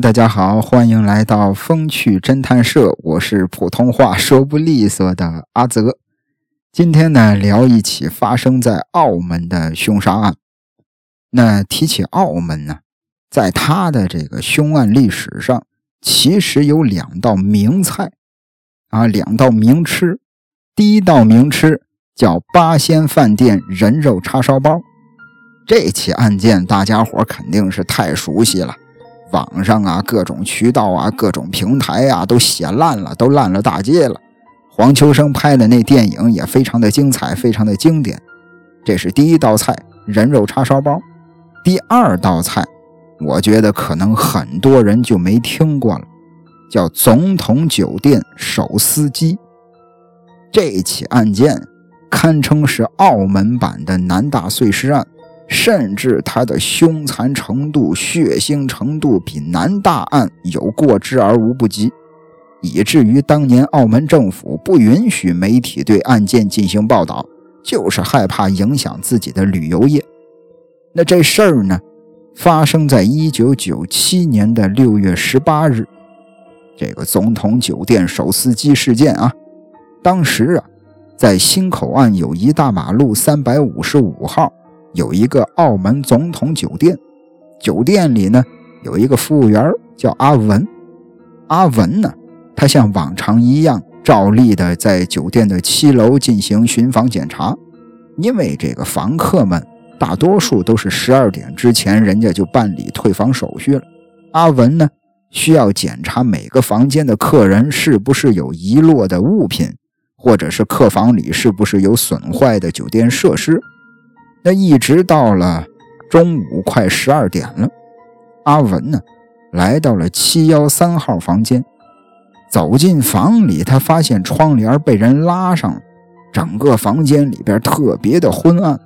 大家好，欢迎来到风趣侦探社，我是普通话说不利索的阿泽。今天呢，聊一起发生在澳门的凶杀案。那提起澳门呢，在他的这个凶案历史上，其实有两道名菜啊，两道名吃。第一道名吃叫八仙饭店人肉叉烧包。这起案件大家伙肯定是太熟悉了。网上啊，各种渠道啊，各种平台啊，都写烂了，都烂了大街了。黄秋生拍的那电影也非常的精彩，非常的经典。这是第一道菜，人肉叉烧包。第二道菜，我觉得可能很多人就没听过了，叫总统酒店手撕鸡。这起案件堪称是澳门版的南大碎尸案。甚至他的凶残程度、血腥程度比南大案有过之而无不及，以至于当年澳门政府不允许媒体对案件进行报道，就是害怕影响自己的旅游业。那这事儿呢，发生在一九九七年的六月十八日，这个总统酒店手撕鸡事件啊，当时啊，在新口岸友谊大马路三百五十五号。有一个澳门总统酒店，酒店里呢有一个服务员叫阿文。阿文呢，他像往常一样照例的在酒店的七楼进行巡房检查。因为这个房客们大多数都是十二点之前人家就办理退房手续了。阿文呢需要检查每个房间的客人是不是有遗落的物品，或者是客房里是不是有损坏的酒店设施。那一直到了中午快十二点了，阿文呢来到了七幺三号房间，走进房里，他发现窗帘被人拉上了，整个房间里边特别的昏暗，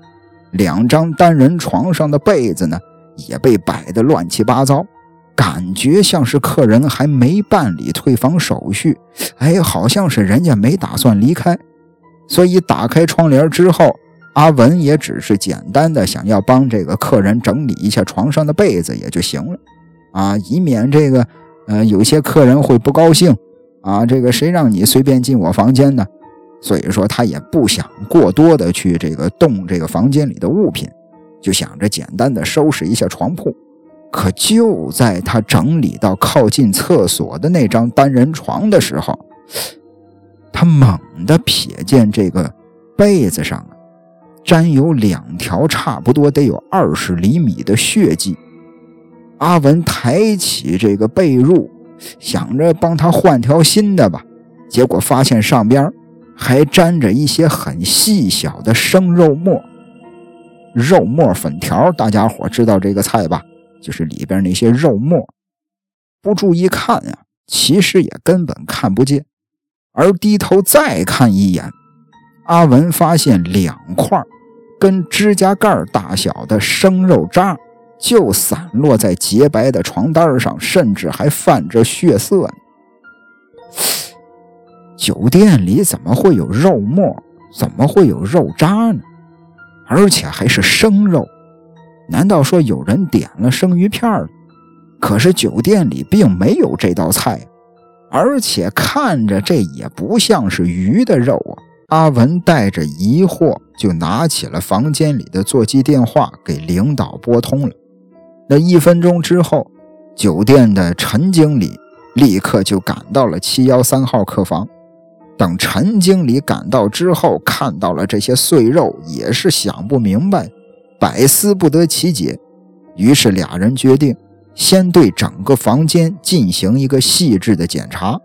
两张单人床上的被子呢也被摆得乱七八糟，感觉像是客人还没办理退房手续，哎，好像是人家没打算离开，所以打开窗帘之后。阿文也只是简单的想要帮这个客人整理一下床上的被子也就行了，啊，以免这个呃有些客人会不高兴啊，这个谁让你随便进我房间呢？所以说他也不想过多的去这个动这个房间里的物品，就想着简单的收拾一下床铺。可就在他整理到靠近厕所的那张单人床的时候，他猛地瞥见这个被子上。沾有两条差不多得有二十厘米的血迹，阿文抬起这个被褥，想着帮他换条新的吧，结果发现上边还沾着一些很细小的生肉末。肉末粉条，大家伙知道这个菜吧？就是里边那些肉末，不注意看呀，其实也根本看不见。而低头再看一眼，阿文发现两块。跟指甲盖大小的生肉渣就散落在洁白的床单上，甚至还泛着血色呢。酒店里怎么会有肉沫？怎么会有肉渣呢？而且还是生肉？难道说有人点了生鱼片？可是酒店里并没有这道菜，而且看着这也不像是鱼的肉啊。阿文带着疑惑，就拿起了房间里的座机电话，给领导拨通了。那一分钟之后，酒店的陈经理立刻就赶到了七幺三号客房。等陈经理赶到之后，看到了这些碎肉，也是想不明白，百思不得其解。于是俩人决定，先对整个房间进行一个细致的检查。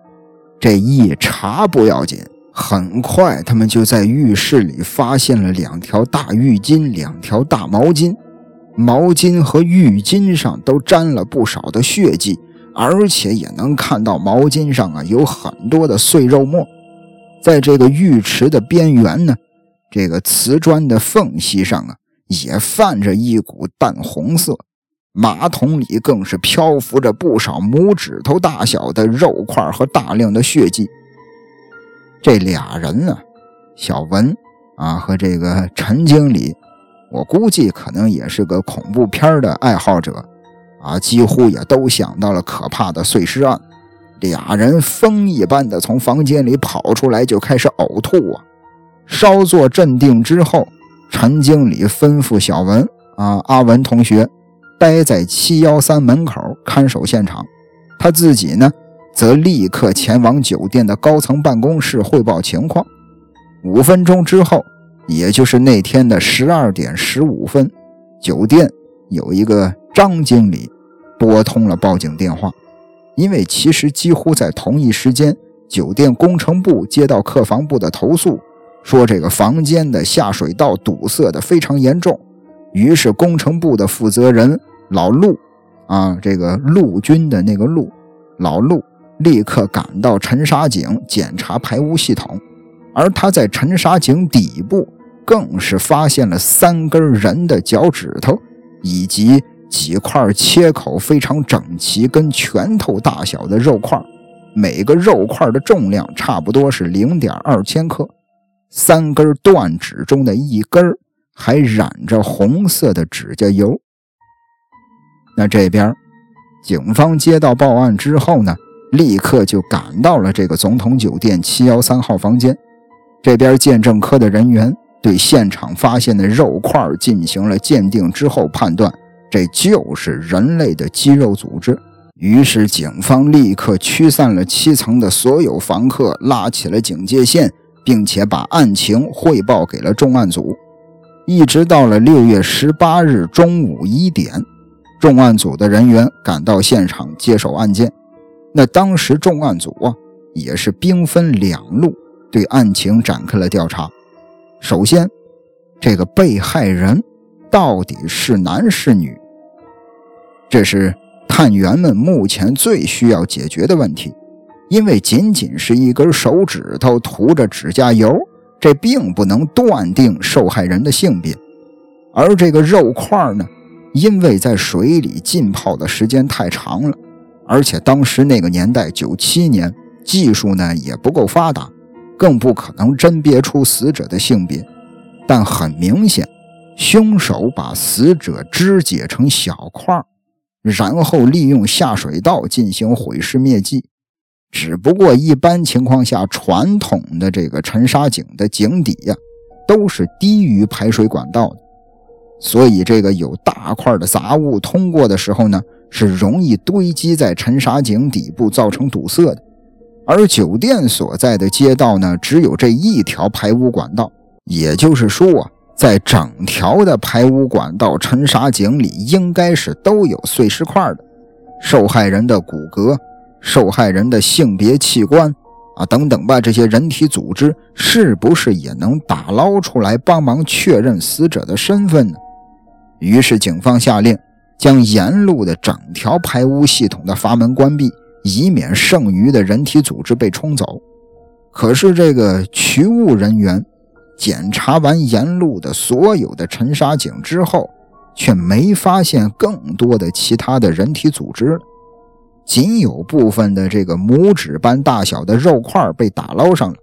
这一查不要紧。很快，他们就在浴室里发现了两条大浴巾、两条大毛巾，毛巾和浴巾上都沾了不少的血迹，而且也能看到毛巾上啊有很多的碎肉末。在这个浴池的边缘呢，这个瓷砖的缝隙上啊也泛着一股淡红色，马桶里更是漂浮着不少拇指头大小的肉块和大量的血迹。这俩人呢，小文啊和这个陈经理，我估计可能也是个恐怖片的爱好者啊，几乎也都想到了可怕的碎尸案。俩人疯一般的从房间里跑出来，就开始呕吐啊。稍作镇定之后，陈经理吩咐小文啊，阿文同学待在七幺三门口看守现场，他自己呢，则立刻前往酒店的高层办公室汇报情况。五分钟之后，也就是那天的十二点十五分，酒店有一个张经理拨通了报警电话。因为其实几乎在同一时间，酒店工程部接到客房部的投诉，说这个房间的下水道堵塞的非常严重。于是工程部的负责人老陆，啊，这个陆军的那个陆，老陆立刻赶到沉沙井检查排污系统，而他在沉沙井底部更是发现了三根人的脚趾头，以及。几块切口非常整齐、跟拳头大小的肉块，每个肉块的重量差不多是零点二千克。三根断指中的一根还染着红色的指甲油。那这边，警方接到报案之后呢，立刻就赶到了这个总统酒店七幺三号房间。这边鉴证科的人员对现场发现的肉块进行了鉴定之后，判断。这就是人类的肌肉组织。于是，警方立刻驱散了七层的所有房客，拉起了警戒线，并且把案情汇报给了重案组。一直到了六月十八日中午一点，重案组的人员赶到现场接手案件。那当时重案组啊，也是兵分两路，对案情展开了调查。首先，这个被害人到底是男是女？这是探员们目前最需要解决的问题，因为仅仅是一根手指头涂着指甲油，这并不能断定受害人的性别。而这个肉块呢，因为在水里浸泡的时间太长了，而且当时那个年代九七年，技术呢也不够发达，更不可能甄别出死者的性别。但很明显，凶手把死者肢解成小块然后利用下水道进行毁尸灭迹，只不过一般情况下，传统的这个沉沙井的井底呀，都是低于排水管道的，所以这个有大块的杂物通过的时候呢，是容易堆积在沉沙井底部，造成堵塞的。而酒店所在的街道呢，只有这一条排污管道，也就是说啊。在整条的排污管道沉沙井里，应该是都有碎石块的，受害人的骨骼、受害人的性别器官啊等等吧，这些人体组织是不是也能打捞出来，帮忙确认死者的身份呢？于是警方下令将沿路的整条排污系统的阀门关闭，以免剩余的人体组织被冲走。可是这个取物人员。检查完沿路的所有的沉沙井之后，却没发现更多的其他的人体组织，仅有部分的这个拇指般大小的肉块被打捞上了。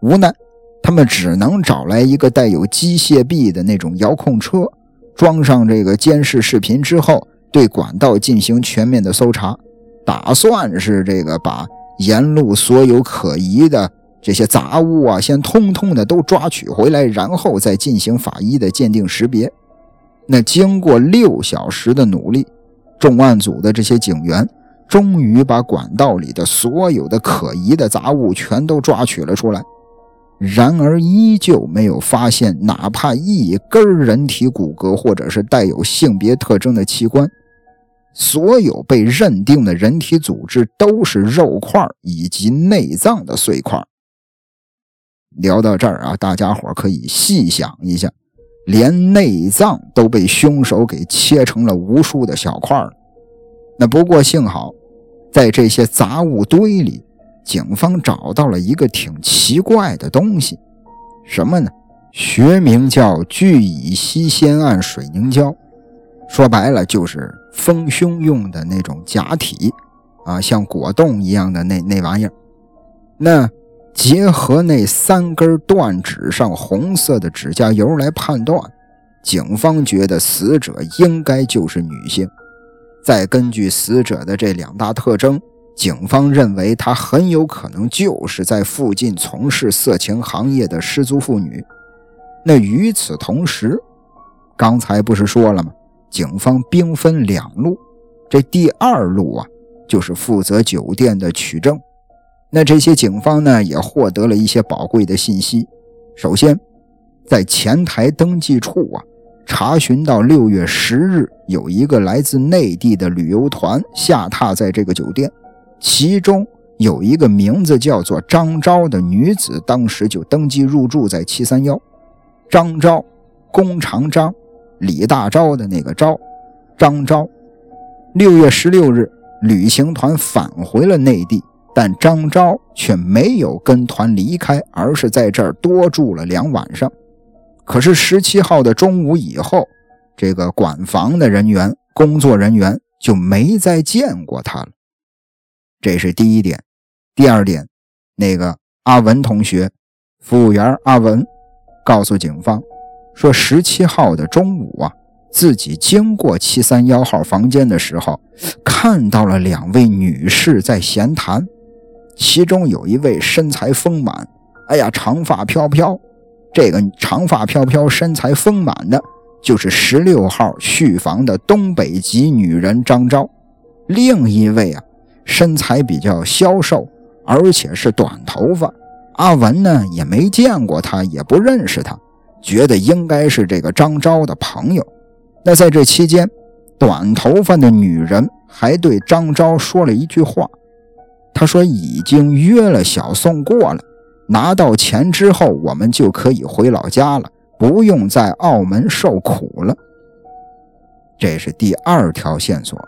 无奈，他们只能找来一个带有机械臂的那种遥控车，装上这个监视视频之后，对管道进行全面的搜查，打算是这个把沿路所有可疑的。这些杂物啊，先通通的都抓取回来，然后再进行法医的鉴定识别。那经过六小时的努力，重案组的这些警员终于把管道里的所有的可疑的杂物全都抓取了出来。然而，依旧没有发现哪怕一根人体骨骼，或者是带有性别特征的器官。所有被认定的人体组织都是肉块以及内脏的碎块。聊到这儿啊，大家伙可以细想一下，连内脏都被凶手给切成了无数的小块了。那不过幸好，在这些杂物堆里，警方找到了一个挺奇怪的东西，什么呢？学名叫聚乙烯酰胺水凝胶，说白了就是丰胸用的那种假体啊，像果冻一样的那那玩意儿。那。结合那三根断指上红色的指甲油来判断，警方觉得死者应该就是女性。再根据死者的这两大特征，警方认为她很有可能就是在附近从事色情行业的失足妇女。那与此同时，刚才不是说了吗？警方兵分两路，这第二路啊，就是负责酒店的取证。那这些警方呢，也获得了一些宝贵的信息。首先，在前台登记处啊，查询到六月十日有一个来自内地的旅游团下榻在这个酒店，其中有一个名字叫做张昭的女子，当时就登记入住在七三幺。张昭，弓长张，李大钊的那个钊，张昭。六月十六日，旅行团返回了内地。但张昭却没有跟团离开，而是在这儿多住了两晚上。可是十七号的中午以后，这个管房的人员、工作人员就没再见过他了。这是第一点。第二点，那个阿文同学，服务员阿文告诉警方说，十七号的中午啊，自己经过七三幺号房间的时候，看到了两位女士在闲谈。其中有一位身材丰满，哎呀，长发飘飘。这个长发飘飘、身材丰满的，就是十六号续房的东北籍女人张昭。另一位啊，身材比较消瘦，而且是短头发。阿文呢也没见过她，也不认识她，觉得应该是这个张昭的朋友。那在这期间，短头发的女人还对张昭说了一句话。他说：“已经约了小宋过了，拿到钱之后，我们就可以回老家了，不用在澳门受苦了。”这是第二条线索。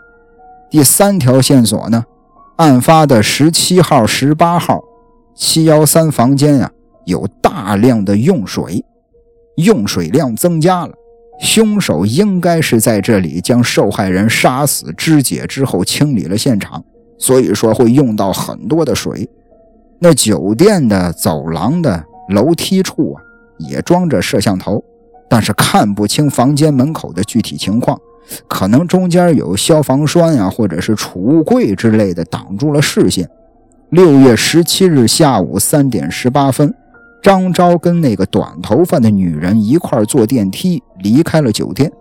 第三条线索呢？案发的十七号、十八号，七幺三房间呀，有大量的用水，用水量增加了。凶手应该是在这里将受害人杀死、肢解之后，清理了现场。所以说会用到很多的水，那酒店的走廊的楼梯处啊，也装着摄像头，但是看不清房间门口的具体情况，可能中间有消防栓呀，或者是储物柜之类的挡住了视线。六月十七日下午三点十八分，张昭跟那个短头发的女人一块坐电梯离开了酒店，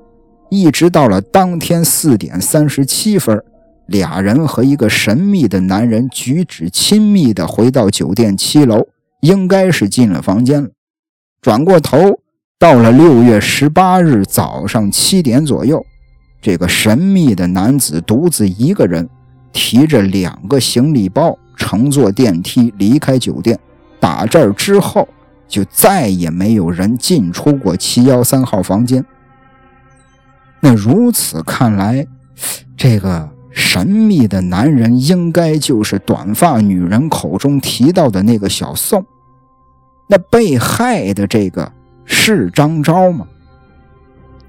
一直到了当天四点三十七分。俩人和一个神秘的男人举止亲密地回到酒店七楼，应该是进了房间了。转过头，到了六月十八日早上七点左右，这个神秘的男子独自一个人提着两个行李包，乘坐电梯离开酒店。打这儿之后，就再也没有人进出过七幺三号房间。那如此看来，这个。神秘的男人应该就是短发女人口中提到的那个小宋。那被害的这个是张昭吗？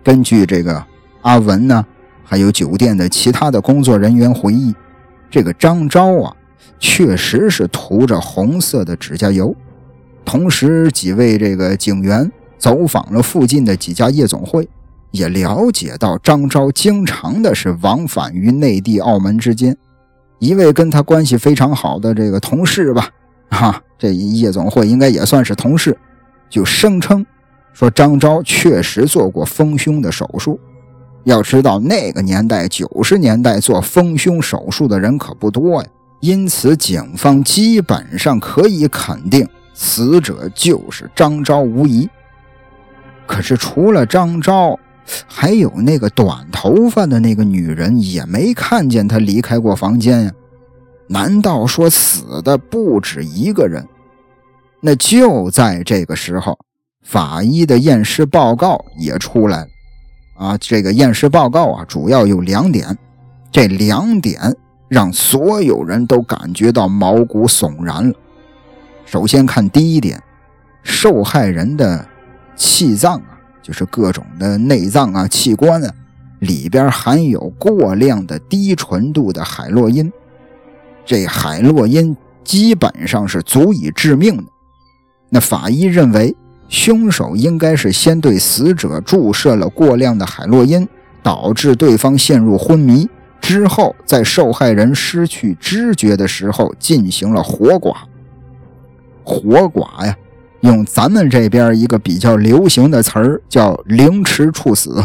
根据这个阿文呢，还有酒店的其他的工作人员回忆，这个张昭啊，确实是涂着红色的指甲油。同时，几位这个警员走访了附近的几家夜总会。也了解到张昭经常的是往返于内地、澳门之间。一位跟他关系非常好的这个同事吧，哈，这夜总会应该也算是同事，就声称说张昭确实做过丰胸的手术。要知道那个年代，九十年代做丰胸手术的人可不多呀，因此警方基本上可以肯定，死者就是张昭无疑。可是除了张昭，还有那个短头发的那个女人也没看见他离开过房间呀？难道说死的不止一个人？那就在这个时候，法医的验尸报告也出来了。啊，这个验尸报告啊，主要有两点，这两点让所有人都感觉到毛骨悚然了。首先看第一点，受害人的气脏啊。就是各种的内脏啊、器官啊，里边含有过量的低纯度的海洛因，这海洛因基本上是足以致命的。那法医认为，凶手应该是先对死者注射了过量的海洛因，导致对方陷入昏迷，之后在受害人失去知觉的时候进行了活剐。活剐呀，用咱们这边一个比较流行的词儿叫“凌迟处死”，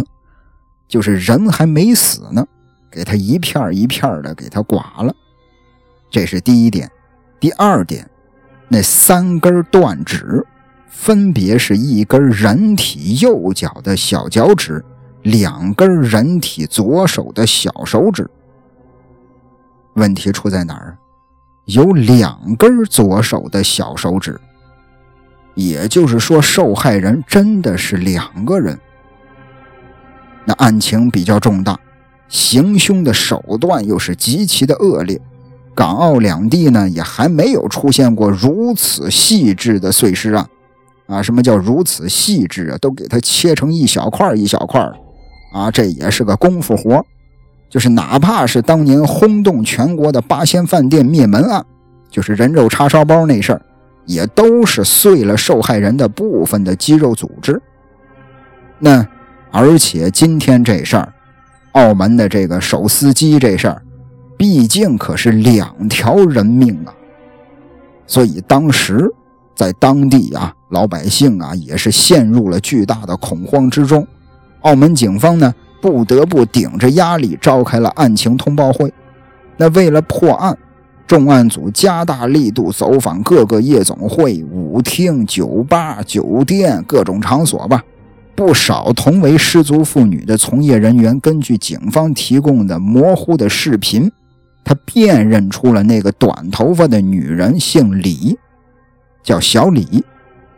就是人还没死呢，给他一片一片的给他剐了。这是第一点。第二点，那三根断指。分别是一根人体右脚的小脚趾，两根人体左手的小手指。问题出在哪儿？有两根左手的小手指，也就是说，受害人真的是两个人。那案情比较重大，行凶的手段又是极其的恶劣，港澳两地呢也还没有出现过如此细致的碎尸案。啊，啊什么叫如此细致啊？都给它切成一小块一小块啊，这也是个功夫活就是哪怕是当年轰动全国的八仙饭店灭门案，就是人肉叉烧包那事儿，也都是碎了受害人的部分的肌肉组织。那而且今天这事儿，澳门的这个手撕鸡这事儿，毕竟可是两条人命啊，所以当时。在当地啊，老百姓啊也是陷入了巨大的恐慌之中。澳门警方呢不得不顶着压力召开了案情通报会。那为了破案，重案组加大力度走访各个夜总会、舞厅、酒吧、酒店各种场所吧。不少同为失足妇女的从业人员根据警方提供的模糊的视频，他辨认出了那个短头发的女人姓李。叫小李，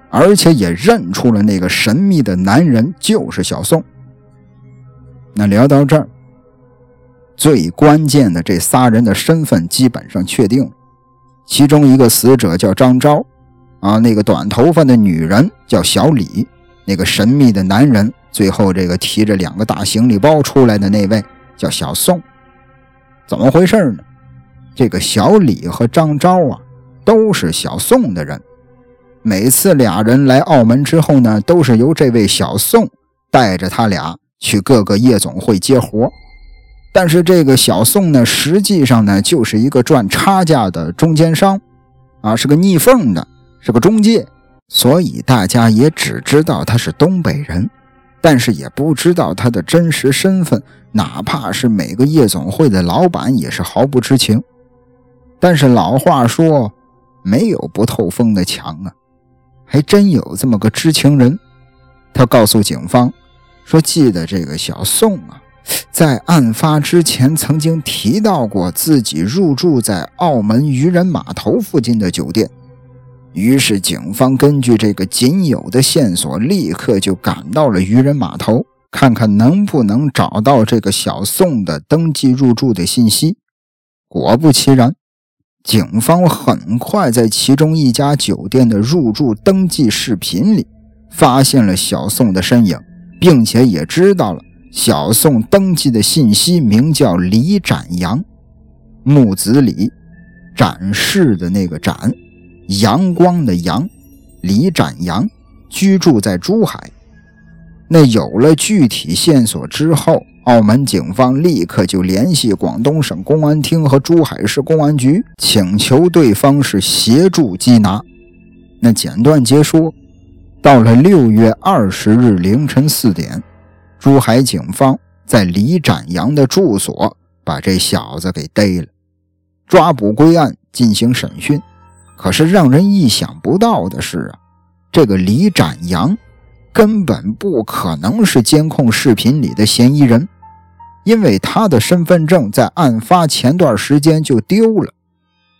而且也认出了那个神秘的男人就是小宋。那聊到这儿，最关键的这仨人的身份基本上确定，其中一个死者叫张昭，啊，那个短头发的女人叫小李，那个神秘的男人，最后这个提着两个大行李包出来的那位叫小宋。怎么回事呢？这个小李和张昭啊，都是小宋的人。每次俩人来澳门之后呢，都是由这位小宋带着他俩去各个夜总会接活。但是这个小宋呢，实际上呢就是一个赚差价的中间商，啊，是个逆缝的，是个中介，所以大家也只知道他是东北人，但是也不知道他的真实身份，哪怕是每个夜总会的老板也是毫不知情。但是老话说，没有不透风的墙啊。还真有这么个知情人，他告诉警方说：“记得这个小宋啊，在案发之前曾经提到过自己入住在澳门渔人码头附近的酒店。”于是，警方根据这个仅有的线索，立刻就赶到了渔人码头，看看能不能找到这个小宋的登记入住的信息。果不其然。警方很快在其中一家酒店的入住登记视频里发现了小宋的身影，并且也知道了小宋登记的信息名叫李展阳，木子李，展示的那个展，阳光的阳，李展阳居住在珠海。那有了具体线索之后。澳门警方立刻就联系广东省公安厅和珠海市公安局，请求对方是协助缉拿。那简短结说，到了六月二十日凌晨四点，珠海警方在李展阳的住所把这小子给逮了，抓捕归案进行审讯。可是让人意想不到的是啊，这个李展阳根本不可能是监控视频里的嫌疑人。因为他的身份证在案发前段时间就丢了，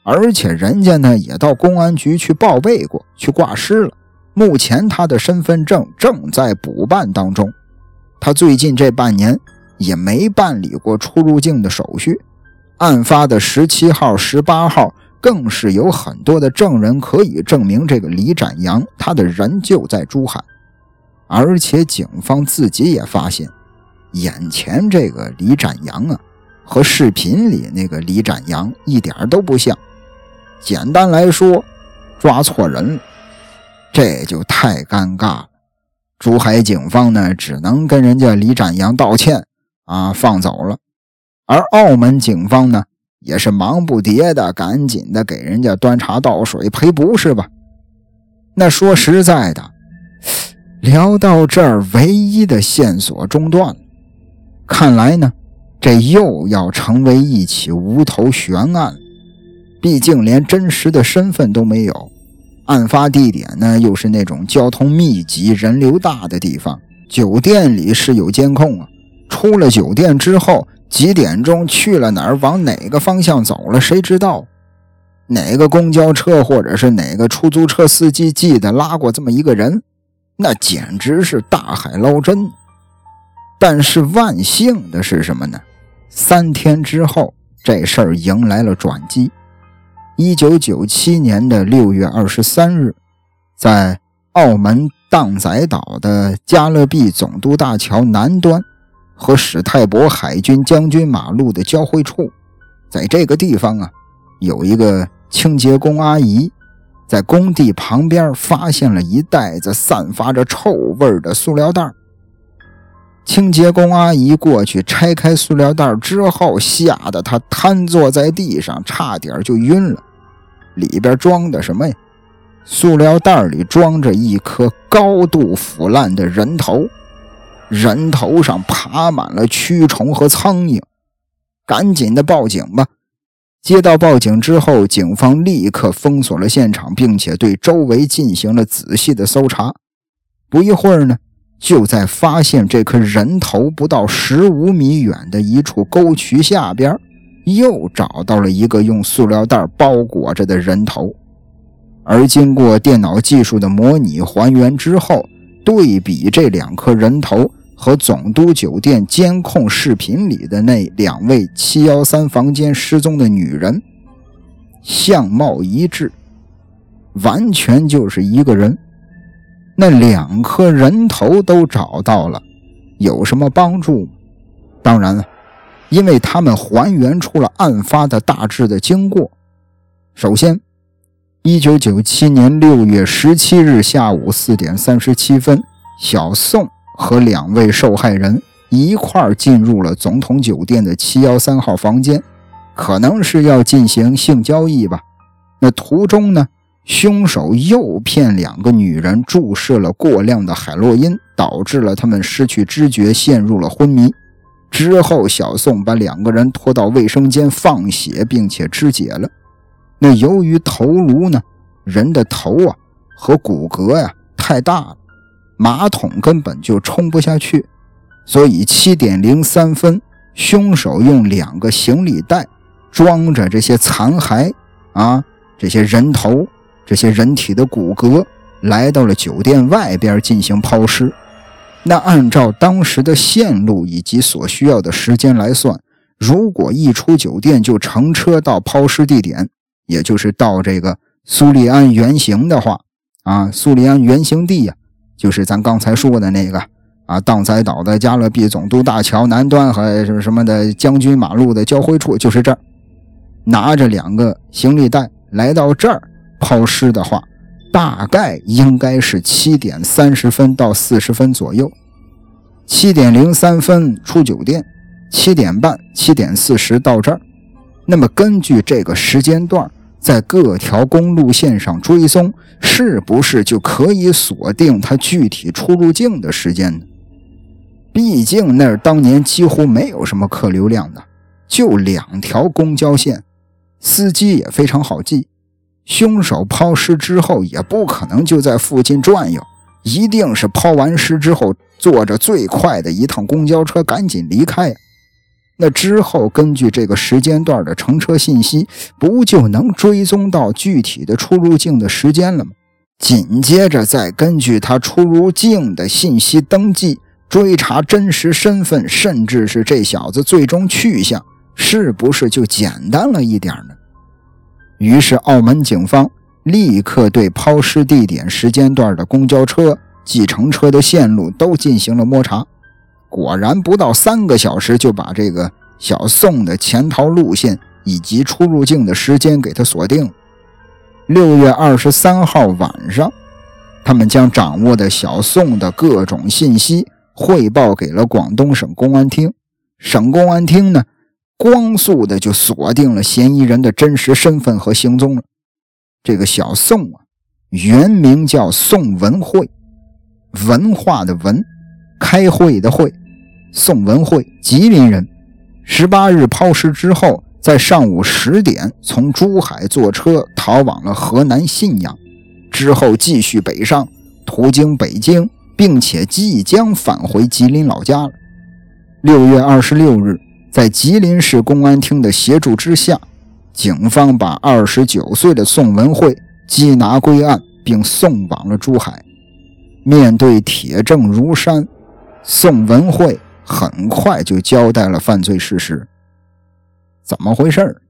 而且人家呢也到公安局去报备过去挂失了。目前他的身份证正在补办当中，他最近这半年也没办理过出入境的手续。案发的十七号、十八号更是有很多的证人可以证明这个李展阳他的人就在珠海，而且警方自己也发现。眼前这个李展阳啊，和视频里那个李展阳一点都不像。简单来说，抓错人了，这就太尴尬了。珠海警方呢，只能跟人家李展阳道歉啊，放走了。而澳门警方呢，也是忙不迭的，赶紧的给人家端茶倒水赔不是吧？那说实在的，聊到这儿，唯一的线索中断了。看来呢，这又要成为一起无头悬案。毕竟连真实的身份都没有，案发地点呢又是那种交通密集、人流大的地方。酒店里是有监控啊，出了酒店之后几点钟去了哪儿，往哪个方向走了，谁知道？哪个公交车或者是哪个出租车司机记得拉过这么一个人？那简直是大海捞针。但是万幸的是什么呢？三天之后，这事儿迎来了转机。一九九七年的六月二十三日，在澳门荡仔岛的加勒比总督大桥南端和史泰博海军将军马路的交汇处，在这个地方啊，有一个清洁工阿姨在工地旁边发现了一袋子散发着臭味的塑料袋。清洁工阿姨过去拆开塑料袋之后，吓得她瘫坐在地上，差点就晕了。里边装的什么呀？塑料袋里装着一颗高度腐烂的人头，人头上爬满了蛆虫和苍蝇。赶紧的报警吧！接到报警之后，警方立刻封锁了现场，并且对周围进行了仔细的搜查。不一会儿呢。就在发现这颗人头不到十五米远的一处沟渠下边，又找到了一个用塑料袋包裹着的人头。而经过电脑技术的模拟还原之后，对比这两颗人头和总督酒店监控视频里的那两位七幺三房间失踪的女人，相貌一致，完全就是一个人。那两颗人头都找到了，有什么帮助？当然了，因为他们还原出了案发的大致的经过。首先，一九九七年六月十七日下午四点三十七分，小宋和两位受害人一块进入了总统酒店的七幺三号房间，可能是要进行性交易吧。那途中呢？凶手诱骗两个女人注射了过量的海洛因，导致了他们失去知觉，陷入了昏迷。之后，小宋把两个人拖到卫生间放血，并且肢解了。那由于头颅呢，人的头啊和骨骼呀太大了，马桶根本就冲不下去，所以七点零三分，凶手用两个行李袋装着这些残骸啊，这些人头。这些人体的骨骼来到了酒店外边进行抛尸。那按照当时的线路以及所需要的时间来算，如果一出酒店就乘车到抛尸地点，也就是到这个苏利安原型的话，啊，苏利安原型地呀，就是咱刚才说的那个啊，荡仔岛的加勒比总督大桥南端和什么什么的将军马路的交汇处，就是这儿。拿着两个行李袋来到这儿。抛尸的话，大概应该是七点三十分到四十分左右。七点零三分出酒店，七点半、七点四十到这儿。那么根据这个时间段，在各条公路线上追踪，是不是就可以锁定他具体出入境的时间呢？毕竟那儿当年几乎没有什么客流量的，就两条公交线，司机也非常好记。凶手抛尸之后也不可能就在附近转悠，一定是抛完尸之后坐着最快的一趟公交车赶紧离开。那之后根据这个时间段的乘车信息，不就能追踪到具体的出入境的时间了吗？紧接着再根据他出入境的信息登记，追查真实身份，甚至是这小子最终去向，是不是就简单了一点呢？于是，澳门警方立刻对抛尸地点时间段的公交车、计程车的线路都进行了摸查。果然，不到三个小时就把这个小宋的潜逃路线以及出入境的时间给他锁定。六月二十三号晚上，他们将掌握的小宋的各种信息汇报给了广东省公安厅。省公安厅呢？光速的就锁定了嫌疑人的真实身份和行踪了。这个小宋啊，原名叫宋文慧，文化的文，开会的会，宋文慧，吉林人。十八日抛尸之后，在上午十点从珠海坐车逃往了河南信阳，之后继续北上，途经北京，并且即将返回吉林老家了。六月二十六日。在吉林市公安厅的协助之下，警方把二十九岁的宋文慧缉拿归案，并送往了珠海。面对铁证如山，宋文慧很快就交代了犯罪事实。怎么回事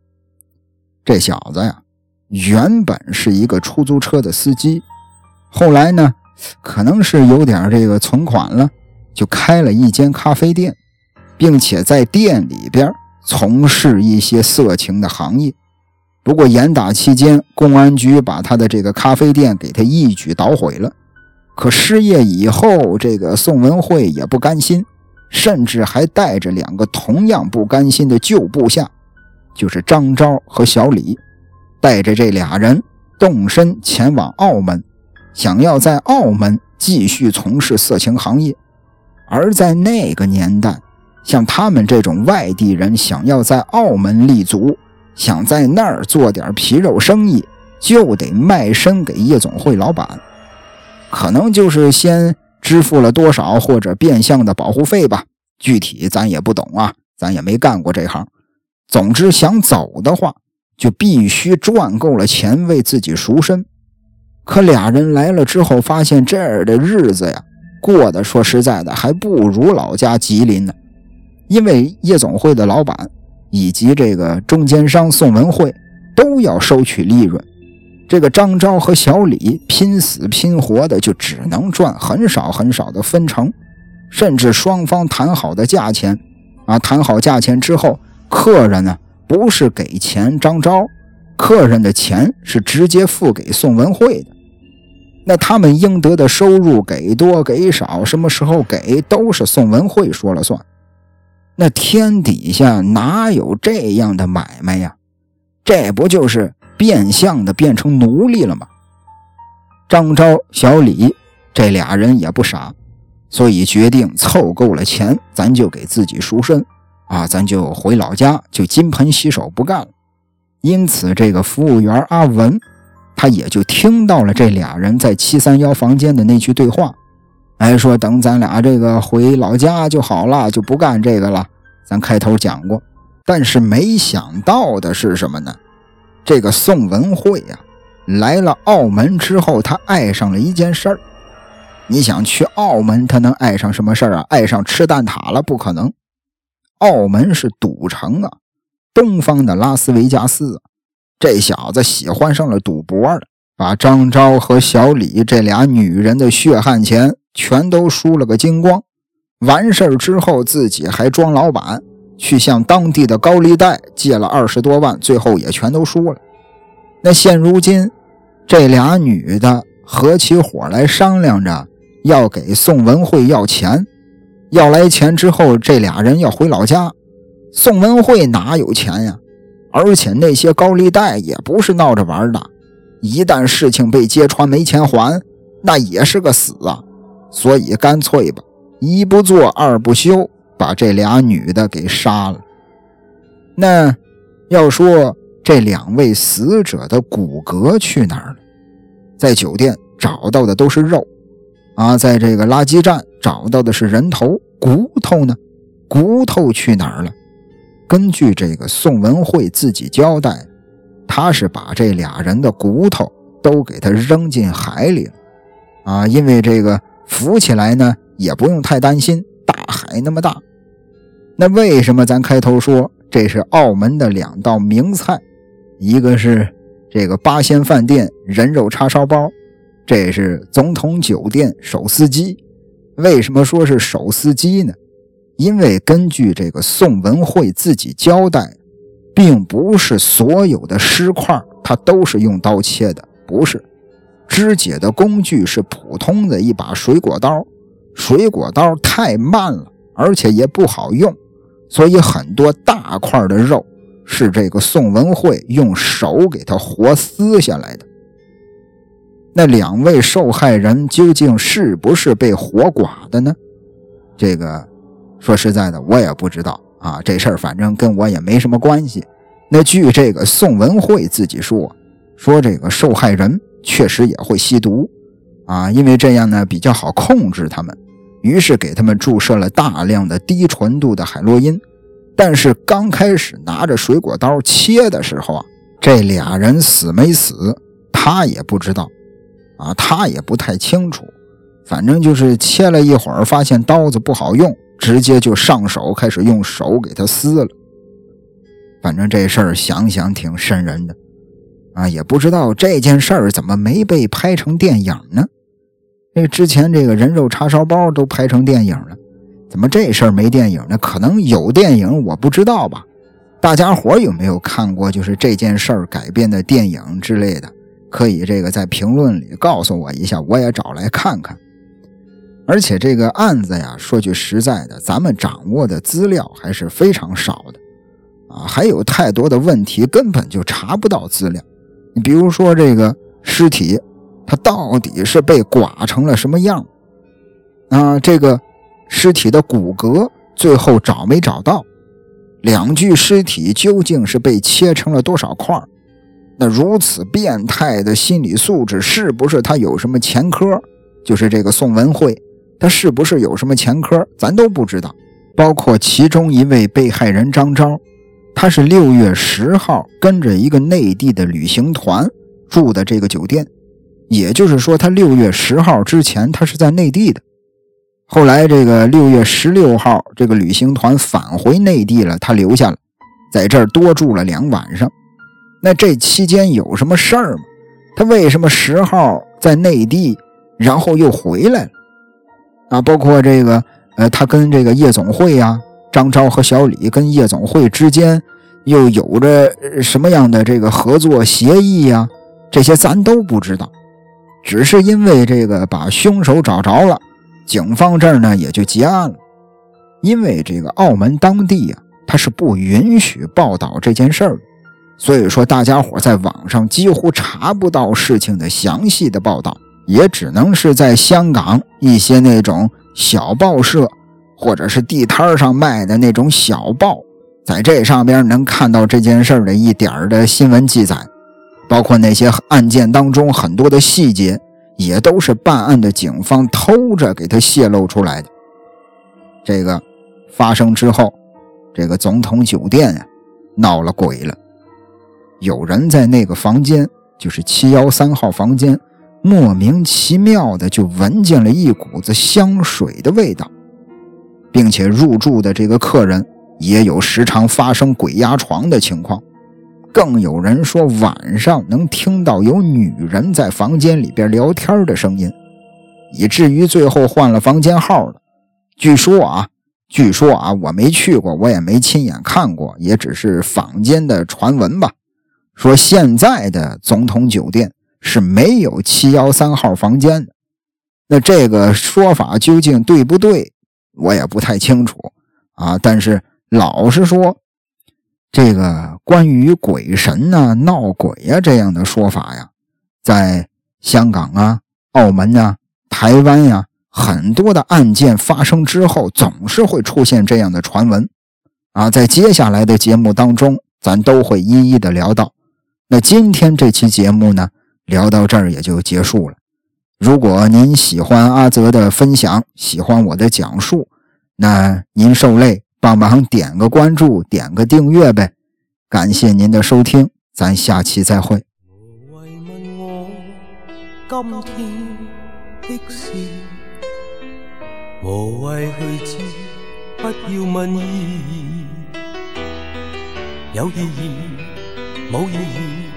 这小子呀，原本是一个出租车的司机，后来呢，可能是有点这个存款了，就开了一间咖啡店。并且在店里边从事一些色情的行业。不过严打期间，公安局把他的这个咖啡店给他一举捣毁了。可失业以后，这个宋文慧也不甘心，甚至还带着两个同样不甘心的旧部下，就是张昭和小李，带着这俩人动身前往澳门，想要在澳门继续从事色情行业。而在那个年代，像他们这种外地人，想要在澳门立足，想在那儿做点皮肉生意，就得卖身给夜总会老板，可能就是先支付了多少或者变相的保护费吧。具体咱也不懂啊，咱也没干过这行。总之，想走的话，就必须赚够了钱为自己赎身。可俩人来了之后，发现这儿的日子呀，过得说实在的，还不如老家吉林呢。因为夜总会的老板以及这个中间商宋文慧都要收取利润，这个张昭和小李拼死拼活的就只能赚很少很少的分成，甚至双方谈好的价钱，啊，谈好价钱之后，客人呢不是给钱张昭，客人的钱是直接付给宋文慧的，那他们应得的收入给多给少，什么时候给都是宋文慧说了算。那天底下哪有这样的买卖呀？这不就是变相的变成奴隶了吗？张昭、小李这俩人也不傻，所以决定凑够了钱，咱就给自己赎身啊，咱就回老家，就金盆洗手不干了。因此，这个服务员阿文，他也就听到了这俩人在七三幺房间的那句对话。还说等咱俩这个回老家就好了，就不干这个了。咱开头讲过，但是没想到的是什么呢？这个宋文慧呀，来了澳门之后，他爱上了一件事儿。你想去澳门，他能爱上什么事儿啊？爱上吃蛋挞了？不可能。澳门是赌城啊，东方的拉斯维加斯。这小子喜欢上了赌博了，把张昭和小李这俩女人的血汗钱。全都输了个精光，完事儿之后自己还装老板，去向当地的高利贷借了二十多万，最后也全都输了。那现如今，这俩女的合起伙来商量着要给宋文慧要钱，要来钱之后，这俩人要回老家。宋文慧哪有钱呀？而且那些高利贷也不是闹着玩的，一旦事情被揭穿没钱还，那也是个死啊！所以干脆吧，一不做二不休，把这俩女的给杀了。那要说这两位死者的骨骼去哪儿了？在酒店找到的都是肉，啊，在这个垃圾站找到的是人头，骨头呢？骨头去哪儿了？根据这个宋文慧自己交代，他是把这俩人的骨头都给他扔进海里了，啊，因为这个。浮起来呢，也不用太担心，大海那么大。那为什么咱开头说这是澳门的两道名菜？一个是这个八仙饭店人肉叉烧包，这是总统酒店手撕鸡。为什么说是手撕鸡呢？因为根据这个宋文慧自己交代，并不是所有的尸块他都是用刀切的，不是。肢解的工具是普通的一把水果刀，水果刀太慢了，而且也不好用，所以很多大块的肉是这个宋文慧用手给他活撕下来的。那两位受害人究竟是不是被活剐的呢？这个说实在的，我也不知道啊。这事儿反正跟我也没什么关系。那据这个宋文慧自己说，说这个受害人确实也会吸毒啊，因为这样呢比较好控制他们，于是给他们注射了大量的低纯度的海洛因。但是刚开始拿着水果刀切的时候啊，这俩人死没死，他也不知道。啊，他也不太清楚，反正就是切了一会儿，发现刀子不好用，直接就上手开始用手给他撕了。反正这事儿想想挺瘆人的，啊，也不知道这件事儿怎么没被拍成电影呢？那之前这个人肉叉烧包都拍成电影了，怎么这事儿没电影呢？可能有电影，我不知道吧？大家伙有没有看过就是这件事儿改编的电影之类的？可以，这个在评论里告诉我一下，我也找来看看。而且这个案子呀，说句实在的，咱们掌握的资料还是非常少的啊，还有太多的问题根本就查不到资料。你比如说这个尸体，它到底是被剐成了什么样？啊，这个尸体的骨骼最后找没找到？两具尸体究竟是被切成了多少块？那如此变态的心理素质，是不是他有什么前科？就是这个宋文慧，他是不是有什么前科？咱都不知道。包括其中一位被害人张昭，他是六月十号跟着一个内地的旅行团住的这个酒店，也就是说，他六月十号之前他是在内地的。后来这个六月十六号，这个旅行团返回内地了，他留下了，在这儿多住了两晚上。那这期间有什么事儿吗？他为什么十号在内地，然后又回来了？啊，包括这个，呃，他跟这个夜总会呀，张昭和小李跟夜总会之间又有着什么样的这个合作协议呀？这些咱都不知道，只是因为这个把凶手找着了，警方这儿呢也就结案了。因为这个澳门当地啊，他是不允许报道这件事儿的。所以说，大家伙在网上几乎查不到事情的详细的报道，也只能是在香港一些那种小报社，或者是地摊上卖的那种小报，在这上边能看到这件事的一点的新闻记载，包括那些案件当中很多的细节，也都是办案的警方偷着给他泄露出来的。这个发生之后，这个总统酒店呀，闹了鬼了。有人在那个房间，就是七幺三号房间，莫名其妙的就闻见了一股子香水的味道，并且入住的这个客人也有时常发生鬼压床的情况，更有人说晚上能听到有女人在房间里边聊天的声音，以至于最后换了房间号了。据说啊，据说啊，我没去过，我也没亲眼看过，也只是坊间的传闻吧。说现在的总统酒店是没有七幺三号房间的，那这个说法究竟对不对，我也不太清楚啊。但是老实说，这个关于鬼神呐、闹鬼呀这样的说法呀，在香港啊、澳门啊、台湾呀，很多的案件发生之后，总是会出现这样的传闻啊。在接下来的节目当中，咱都会一一的聊到。那今天这期节目呢，聊到这儿也就结束了。如果您喜欢阿泽的分享，喜欢我的讲述，那您受累帮忙点个关注，点个订阅呗。感谢您的收听，咱下期再会。冇意义，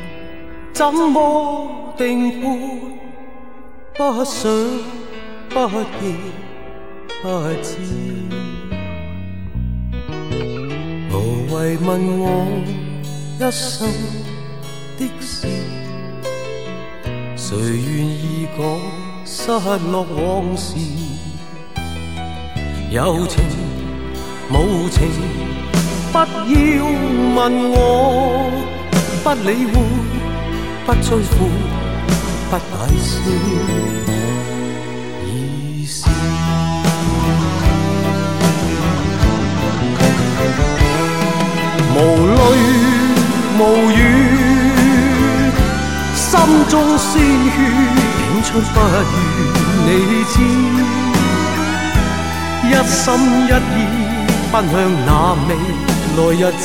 怎么定判？不想，不见，不知。无谓问我一生的事，谁愿意讲失落往事？有情，无情。不要问我，不理会，不追悔，不解释意思。无泪无语，心中鲜血涌出，不愿你知，一心一意奔向那未来日子，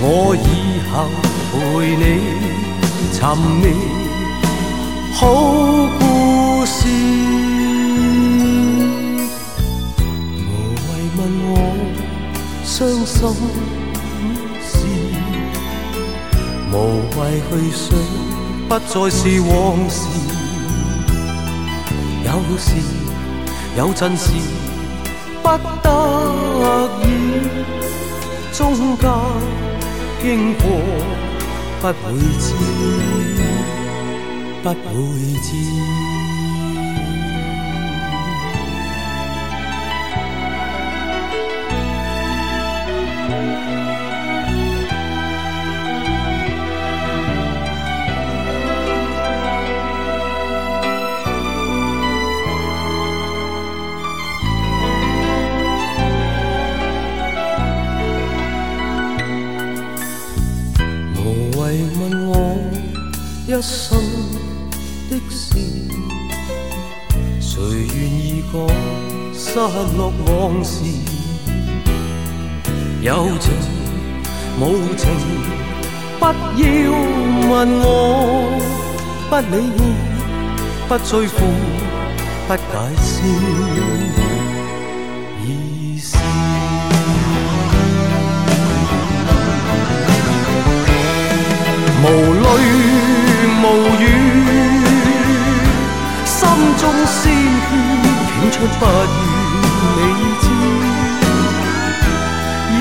我以后陪你寻觅好故事。无谓问我伤心事。无谓去想，不再是往事。有时有阵时不得已，中间经过不会知，不会知。落往事？有情无情，不要问我，不理会，不追悔，不解释意思。无泪。无语，心中鲜血涌出，不语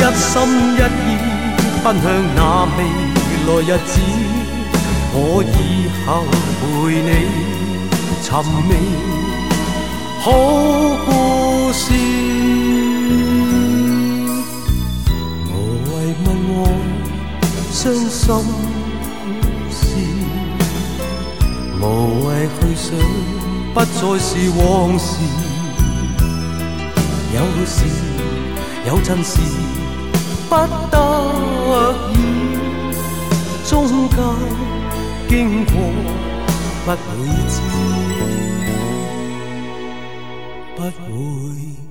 一心一意奔向那未来日子，我以后陪你寻觅好故事。无谓问我伤心事。无谓去想，不再是？往事。有时有阵时不得已，中间经过不会知，不会。